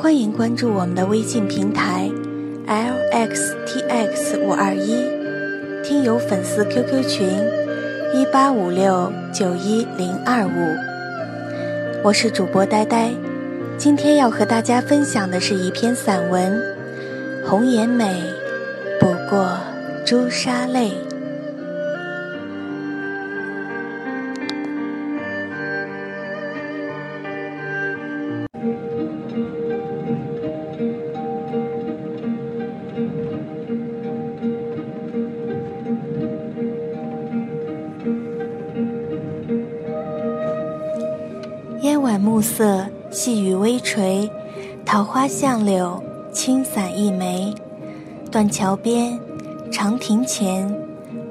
欢迎关注我们的微信平台，lxtx 五二一，听友粉丝 QQ 群一八五六九一零二五。我是主播呆呆，今天要和大家分享的是一篇散文《红颜美，不过朱砂泪》。暮色，细雨微垂，桃花巷柳，轻伞一枚。断桥边，长亭前，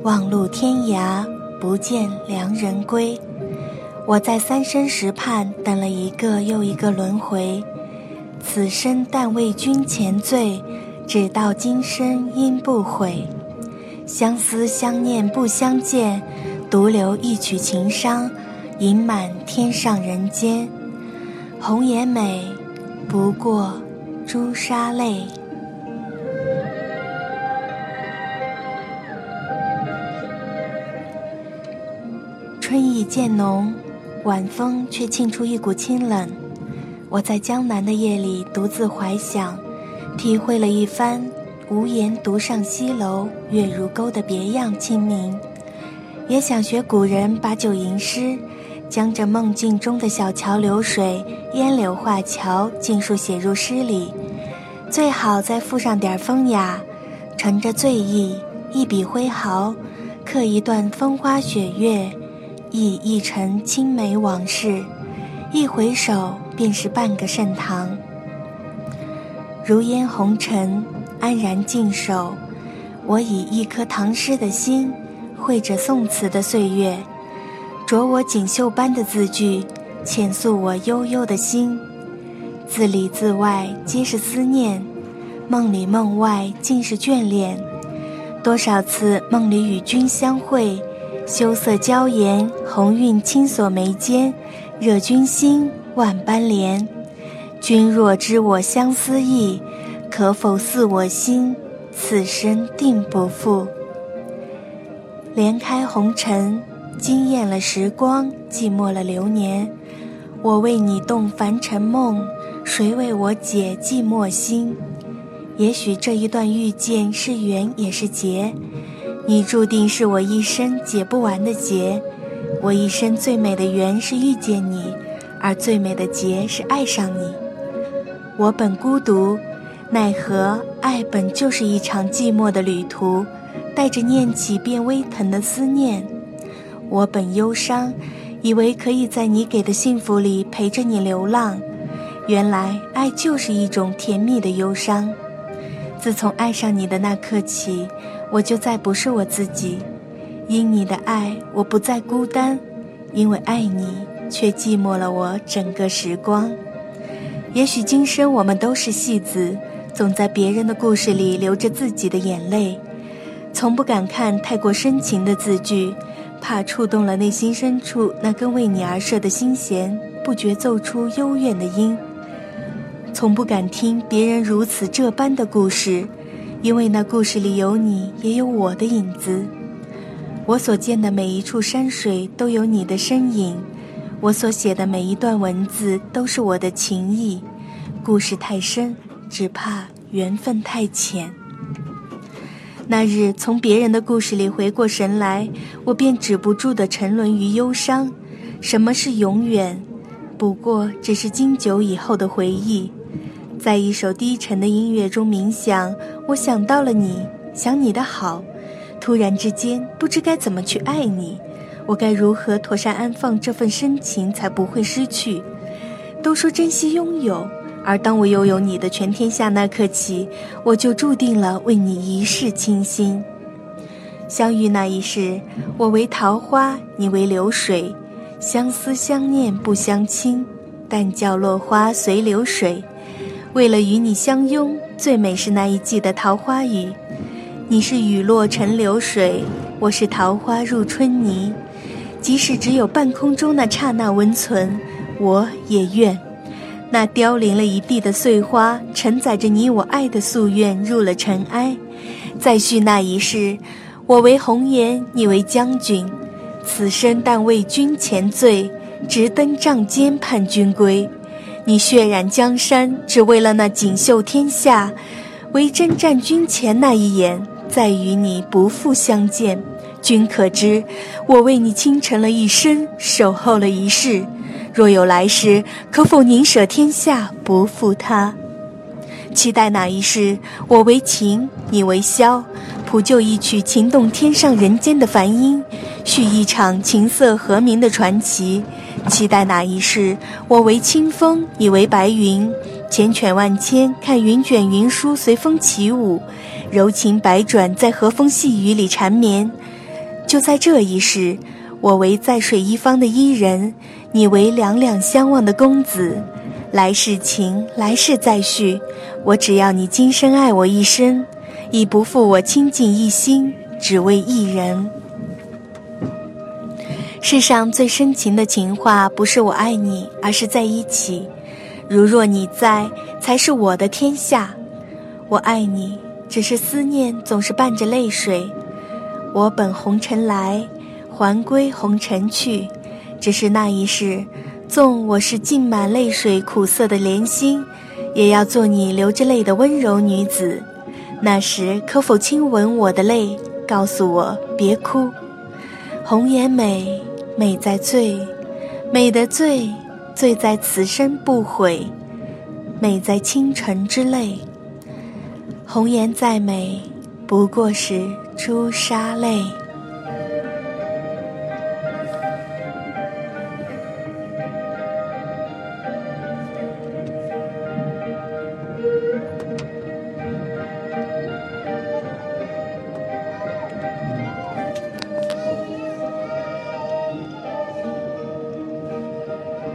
望路天涯，不见良人归。我在三生石畔等了一个又一个轮回，此生但为君前醉，只道今生应不悔。相思相念不相见，独留一曲情伤，盈满天上人间。红颜美，不过朱砂泪。春意渐浓，晚风却沁出一股清冷。我在江南的夜里独自怀想，体会了一番“无言独上西楼，月如钩”的别样清明。也想学古人把酒吟诗。将这梦境中的小桥流水、烟柳画桥尽数写入诗里，最好再附上点风雅，乘着醉意，一笔挥毫，刻一段风花雪月，忆一程青梅往事，一回首便是半个盛唐。如烟红尘，安然静守，我以一颗唐诗的心，绘着宋词的岁月。着我锦绣般的字句，浅诉我悠悠的心，字里字外皆是思念，梦里梦外尽是眷恋。多少次梦里与君相会，羞涩娇颜，红晕轻锁眉间，惹君心万般怜。君若知我相思意，可否似我心，此生定不负。莲开红尘。惊艳了时光，寂寞了流年。我为你动凡尘梦，谁为我解寂寞心？也许这一段遇见是缘也是劫，你注定是我一生解不完的结。我一生最美的缘是遇见你，而最美的结是爱上你。我本孤独，奈何爱本就是一场寂寞的旅途，带着念起便微疼的思念。我本忧伤，以为可以在你给的幸福里陪着你流浪，原来爱就是一种甜蜜的忧伤。自从爱上你的那刻起，我就再不是我自己。因你的爱，我不再孤单；因为爱你，却寂寞了我整个时光。也许今生我们都是戏子，总在别人的故事里流着自己的眼泪，从不敢看太过深情的字句。怕触动了内心深处那根为你而设的心弦，不觉奏出幽怨的音。从不敢听别人如此这般的故事，因为那故事里有你，也有我的影子。我所见的每一处山水都有你的身影，我所写的每一段文字都是我的情意。故事太深，只怕缘分太浅。那日从别人的故事里回过神来，我便止不住地沉沦于忧伤。什么是永远？不过只是经久以后的回忆。在一首低沉的音乐中冥想，我想到了你，想你的好。突然之间，不知该怎么去爱你。我该如何妥善安放这份深情，才不会失去？都说珍惜拥有，而当我拥有你的全天下那刻起，我就注定了为你一世倾心。相遇那一世，我为桃花，你为流水，相思相念不相亲，但叫落花随流水。为了与你相拥，最美是那一季的桃花雨。你是雨落成流水，我是桃花入春泥。即使只有半空中那刹那温存，我也愿。那凋零了一地的碎花，承载着你我爱的夙愿入了尘埃。再续那一世，我为红颜，你为将军。此生但为君前醉，直登帐间盼君归。你血染江山，只为了那锦绣天下。唯征战君前那一眼，再与你不复相见。君可知，我为你倾城了一生，守候了一世。若有来世，可否宁舍天下不负他？期待哪一世，我为情，你为箫，谱就一曲情动天上人间的梵音，续一场琴瑟和鸣的传奇。期待哪一世，我为清风，你为白云，缱绻万千，看云卷云舒随风起舞，柔情百转，在和风细雨里缠绵。就在这一世。我为在水一方的伊人，你为两两相望的公子，来世情，来世再续。我只要你今生爱我一生，已不负我倾尽一心，只为一人。世上最深情的情话，不是我爱你，而是在一起。如若你在，才是我的天下。我爱你，只是思念总是伴着泪水。我本红尘来。还归红尘去，只是那一世，纵我是浸满泪水、苦涩的莲心，也要做你流着泪的温柔女子。那时可否亲吻我的泪，告诉我别哭？红颜美，美在醉，美的醉，醉在此生不悔，美在倾城之泪。红颜再美，不过是朱砂泪。